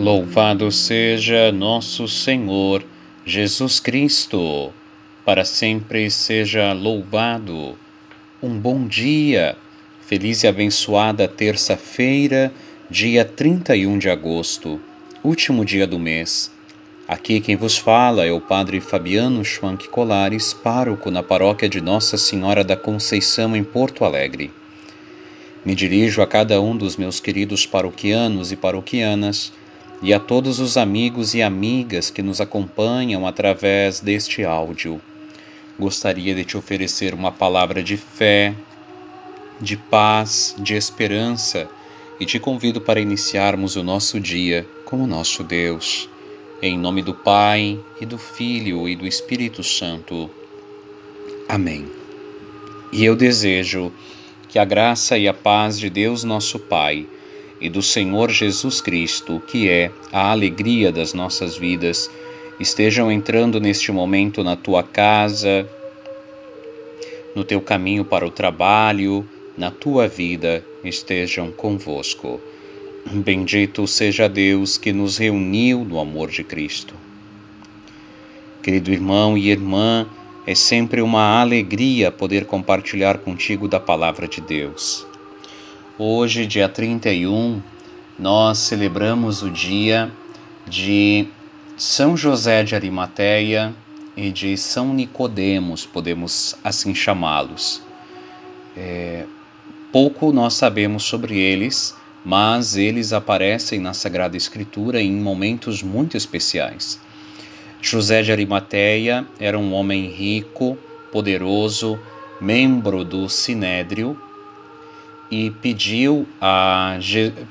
Louvado seja nosso Senhor Jesus Cristo, para sempre seja louvado. Um bom dia, feliz e abençoada terça-feira, dia 31 de agosto, último dia do mês. Aqui quem vos fala é o Padre Fabiano Schwank Colares, pároco na paróquia de Nossa Senhora da Conceição, em Porto Alegre. Me dirijo a cada um dos meus queridos paroquianos e paroquianas e a todos os amigos e amigas que nos acompanham através deste áudio. Gostaria de te oferecer uma palavra de fé, de paz, de esperança e te convido para iniciarmos o nosso dia com o nosso Deus. Em nome do Pai, e do Filho e do Espírito Santo. Amém. E eu desejo que a graça e a paz de Deus, nosso Pai, e do Senhor Jesus Cristo, que é a alegria das nossas vidas, estejam entrando neste momento na tua casa, no teu caminho para o trabalho, na tua vida, estejam convosco. Bendito seja Deus que nos reuniu no amor de Cristo. Querido irmão e irmã, é sempre uma alegria poder compartilhar contigo da palavra de Deus. Hoje, dia 31, nós celebramos o dia de São José de Arimateia e de São Nicodemos, podemos assim chamá-los. É, pouco nós sabemos sobre eles, mas eles aparecem na Sagrada Escritura em momentos muito especiais. José de Arimateia era um homem rico, poderoso, membro do Sinédrio e pediu a,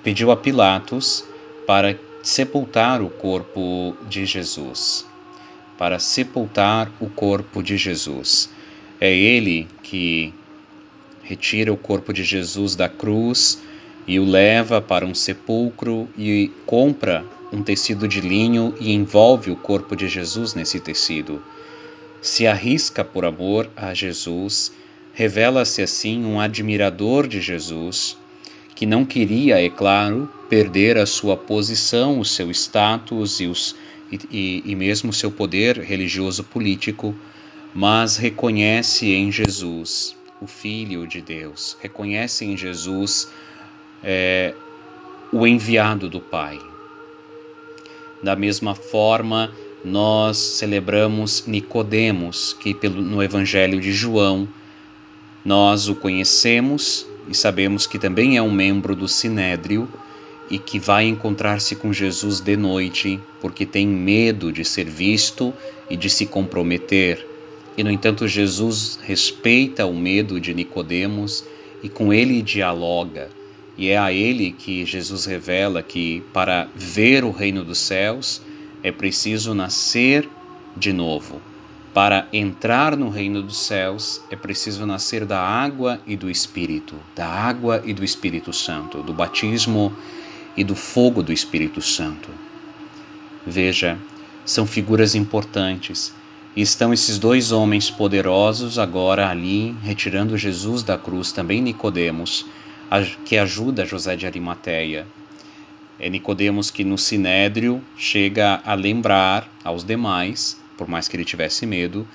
pediu a Pilatos para sepultar o corpo de Jesus. Para sepultar o corpo de Jesus. É ele que retira o corpo de Jesus da cruz e o leva para um sepulcro e compra um tecido de linho e envolve o corpo de Jesus nesse tecido. Se arrisca por amor a Jesus Revela-se assim um admirador de Jesus, que não queria, é claro, perder a sua posição, o seu status e, os, e, e mesmo seu poder religioso político, mas reconhece em Jesus o Filho de Deus, reconhece em Jesus é, o enviado do Pai. Da mesma forma, nós celebramos Nicodemos, que pelo, no Evangelho de João nós o conhecemos e sabemos que também é um membro do Sinédrio e que vai encontrar-se com Jesus de noite porque tem medo de ser visto e de se comprometer. E no entanto Jesus respeita o medo de Nicodemos e com ele dialoga. E é a ele que Jesus revela que para ver o reino dos céus é preciso nascer de novo. Para entrar no reino dos céus é preciso nascer da água e do Espírito, da água e do Espírito Santo, do batismo e do fogo do Espírito Santo. Veja, são figuras importantes. E estão esses dois homens poderosos agora ali, retirando Jesus da cruz, também Nicodemos, que ajuda José de Arimateia. É Nicodemos que no Sinédrio chega a lembrar aos demais por mais que ele tivesse medo,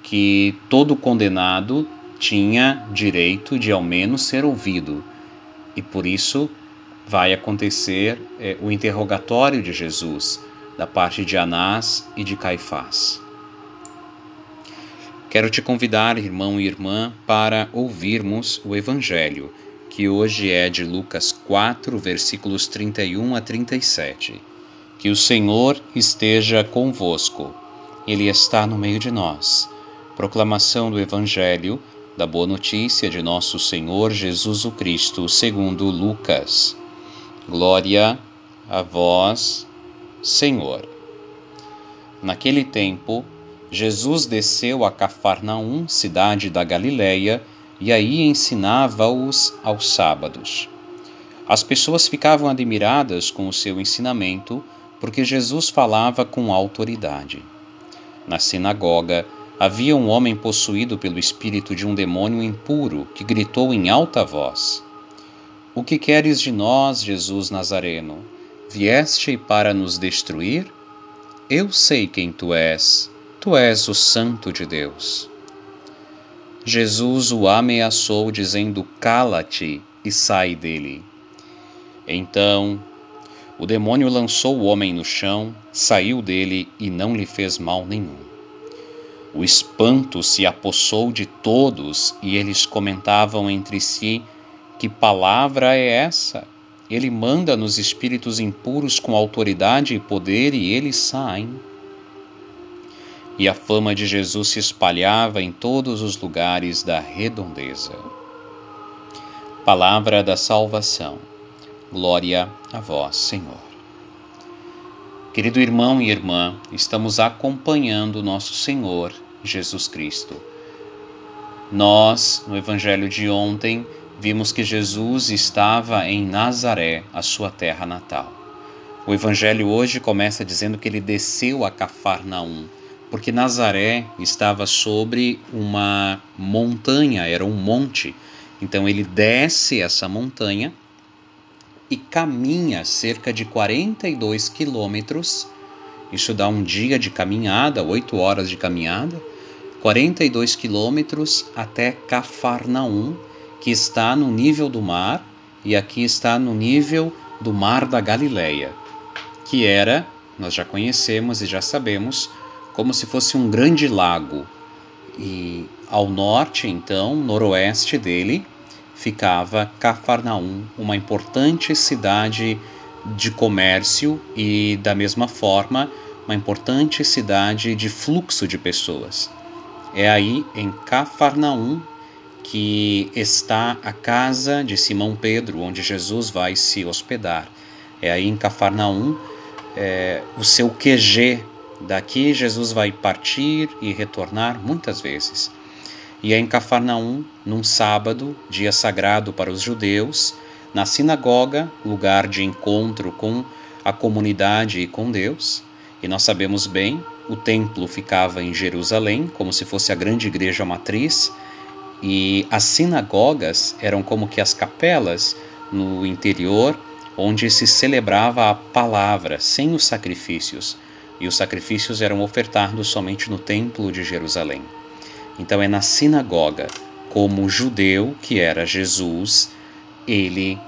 que todo condenado tinha direito de ao menos ser ouvido. E por isso vai acontecer é, o interrogatório de Jesus da parte de Anás e de Caifás. Quero te convidar, irmão e irmã, para ouvirmos o Evangelho, que hoje é de Lucas 4, versículos 31 a 37. Que o Senhor esteja convosco ele está no meio de nós. Proclamação do Evangelho da Boa Notícia de Nosso Senhor Jesus o Cristo, segundo Lucas. Glória a vós, Senhor. Naquele tempo, Jesus desceu a Cafarnaum, cidade da Galiléia, e aí ensinava-os aos sábados. As pessoas ficavam admiradas com o seu ensinamento, porque Jesus falava com autoridade. Na sinagoga havia um homem possuído pelo espírito de um demônio impuro que gritou em alta voz: O que queres de nós, Jesus Nazareno? Vieste para nos destruir? Eu sei quem tu és. Tu és o Santo de Deus. Jesus o ameaçou, dizendo: Cala-te e sai dele. Então o demônio lançou o homem no chão, saiu dele e não lhe fez mal nenhum. O espanto se apossou de todos e eles comentavam entre si: Que palavra é essa? Ele manda nos espíritos impuros com autoridade e poder e eles saem. E a fama de Jesus se espalhava em todos os lugares da redondeza. Palavra da salvação. Glória a vós, Senhor. Querido irmão e irmã, estamos acompanhando nosso Senhor Jesus Cristo. Nós, no Evangelho de ontem, vimos que Jesus estava em Nazaré, a sua terra natal. O Evangelho hoje começa dizendo que ele desceu a Cafarnaum, porque Nazaré estava sobre uma montanha, era um monte. Então ele desce essa montanha e caminha cerca de 42 quilômetros. Isso dá um dia de caminhada, oito horas de caminhada, 42 quilômetros até Cafarnaum, que está no nível do mar, e aqui está no nível do mar da Galileia, que era, nós já conhecemos e já sabemos, como se fosse um grande lago. E ao norte, então, noroeste dele, ficava Cafarnaum, uma importante cidade de comércio e, da mesma forma, uma importante cidade de fluxo de pessoas. É aí, em Cafarnaum, que está a casa de Simão Pedro, onde Jesus vai se hospedar. É aí em Cafarnaum é, o seu QG. Daqui Jesus vai partir e retornar muitas vezes e é em Cafarnaum, num sábado, dia sagrado para os judeus, na sinagoga, lugar de encontro com a comunidade e com Deus. E nós sabemos bem, o templo ficava em Jerusalém, como se fosse a grande igreja matriz, e as sinagogas eram como que as capelas no interior, onde se celebrava a palavra, sem os sacrifícios, e os sacrifícios eram ofertados somente no templo de Jerusalém. Então é na sinagoga, como judeu que era Jesus, ele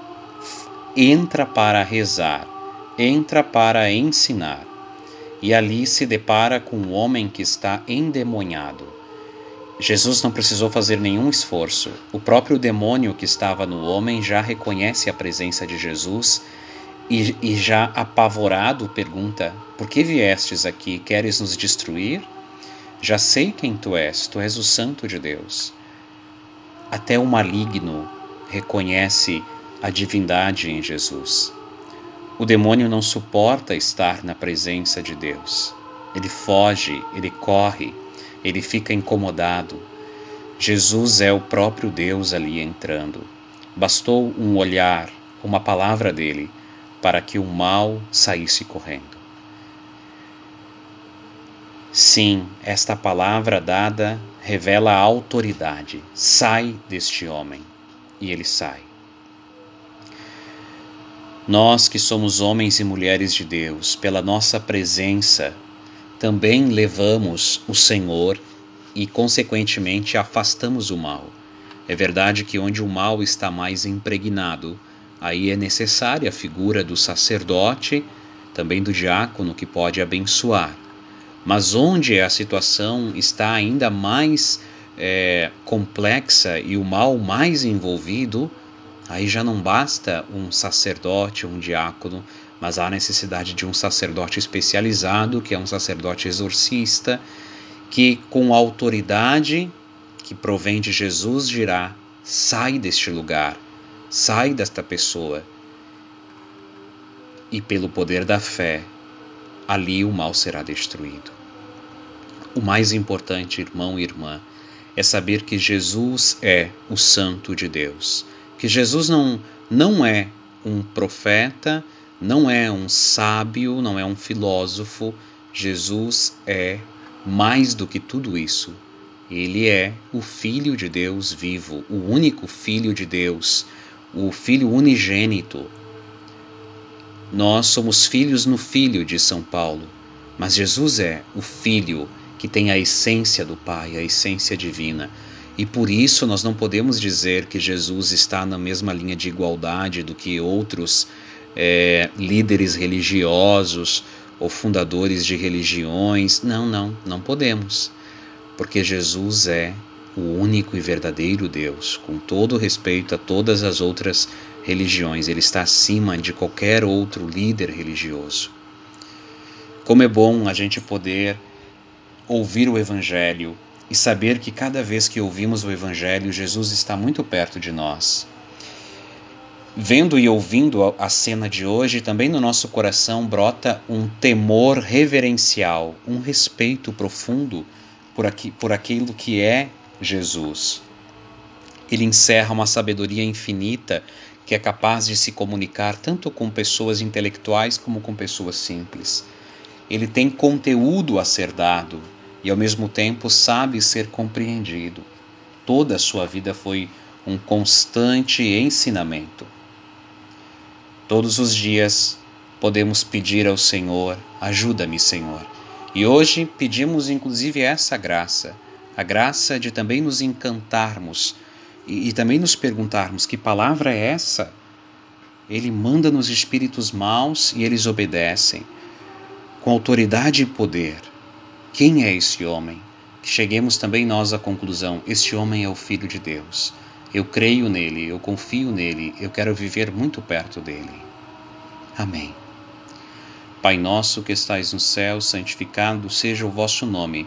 entra para rezar, entra para ensinar. E ali se depara com um homem que está endemoniado. Jesus não precisou fazer nenhum esforço. O próprio demônio que estava no homem já reconhece a presença de Jesus e, e já apavorado pergunta: Por que viestes aqui? Queres nos destruir? Já sei quem tu és, tu és o Santo de Deus. Até o maligno reconhece a divindade em Jesus. O demônio não suporta estar na presença de Deus. Ele foge, ele corre, ele fica incomodado. Jesus é o próprio Deus ali entrando. Bastou um olhar, uma palavra dele, para que o mal saísse correndo. Sim, esta palavra dada revela a autoridade. Sai deste homem. E ele sai. Nós que somos homens e mulheres de Deus, pela nossa presença, também levamos o Senhor e, consequentemente, afastamos o mal. É verdade que onde o mal está mais impregnado, aí é necessária a figura do sacerdote, também do diácono que pode abençoar. Mas onde a situação está ainda mais é, complexa e o mal mais envolvido, aí já não basta um sacerdote, um diácono, mas há necessidade de um sacerdote especializado, que é um sacerdote exorcista, que com autoridade que provém de Jesus dirá: sai deste lugar, sai desta pessoa. E pelo poder da fé, ali o mal será destruído. O mais importante, irmão e irmã, é saber que Jesus é o Santo de Deus, que Jesus não, não é um profeta, não é um sábio, não é um filósofo, Jesus é mais do que tudo isso. Ele é o Filho de Deus vivo, o único Filho de Deus, o Filho unigênito, Nós somos filhos no Filho de São Paulo, mas Jesus é o Filho que tem a essência do Pai, a essência divina. E por isso nós não podemos dizer que Jesus está na mesma linha de igualdade do que outros é, líderes religiosos ou fundadores de religiões. Não, não, não podemos. Porque Jesus é o único e verdadeiro Deus, com todo respeito a todas as outras religiões. Ele está acima de qualquer outro líder religioso. Como é bom a gente poder ouvir o Evangelho e saber que cada vez que ouvimos o Evangelho, Jesus está muito perto de nós. Vendo e ouvindo a cena de hoje, também no nosso coração brota um temor reverencial, um respeito profundo por, aqui, por aquilo que é Jesus. Ele encerra uma sabedoria infinita que é capaz de se comunicar tanto com pessoas intelectuais como com pessoas simples. Ele tem conteúdo a ser dado, e ao mesmo tempo sabe ser compreendido. Toda a sua vida foi um constante ensinamento. Todos os dias podemos pedir ao Senhor: ajuda-me, Senhor. E hoje pedimos inclusive essa graça, a graça de também nos encantarmos e, e também nos perguntarmos: que palavra é essa? Ele manda nos espíritos maus e eles obedecem, com autoridade e poder. Quem é esse homem? Cheguemos também nós à conclusão: este homem é o Filho de Deus. Eu creio nele, eu confio nele, eu quero viver muito perto dele. Amém. Pai nosso que estais no céu, santificado seja o vosso nome.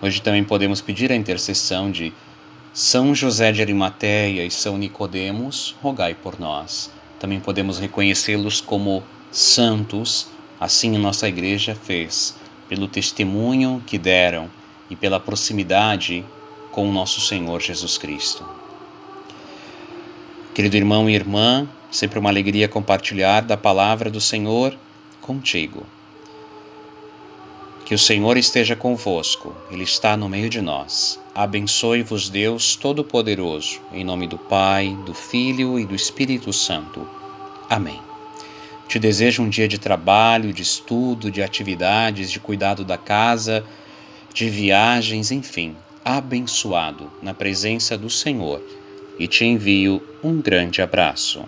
Hoje também podemos pedir a intercessão de São José de Arimateia e São Nicodemos, rogai por nós. Também podemos reconhecê-los como santos, assim a nossa igreja fez, pelo testemunho que deram e pela proximidade com o nosso Senhor Jesus Cristo. Querido irmão e irmã, sempre uma alegria compartilhar da palavra do Senhor contigo. Que o Senhor esteja convosco, Ele está no meio de nós. Abençoe-vos, Deus Todo-Poderoso, em nome do Pai, do Filho e do Espírito Santo. Amém. Te desejo um dia de trabalho, de estudo, de atividades, de cuidado da casa de viagens, enfim, abençoado na presença do Senhor e te envio um grande abraço.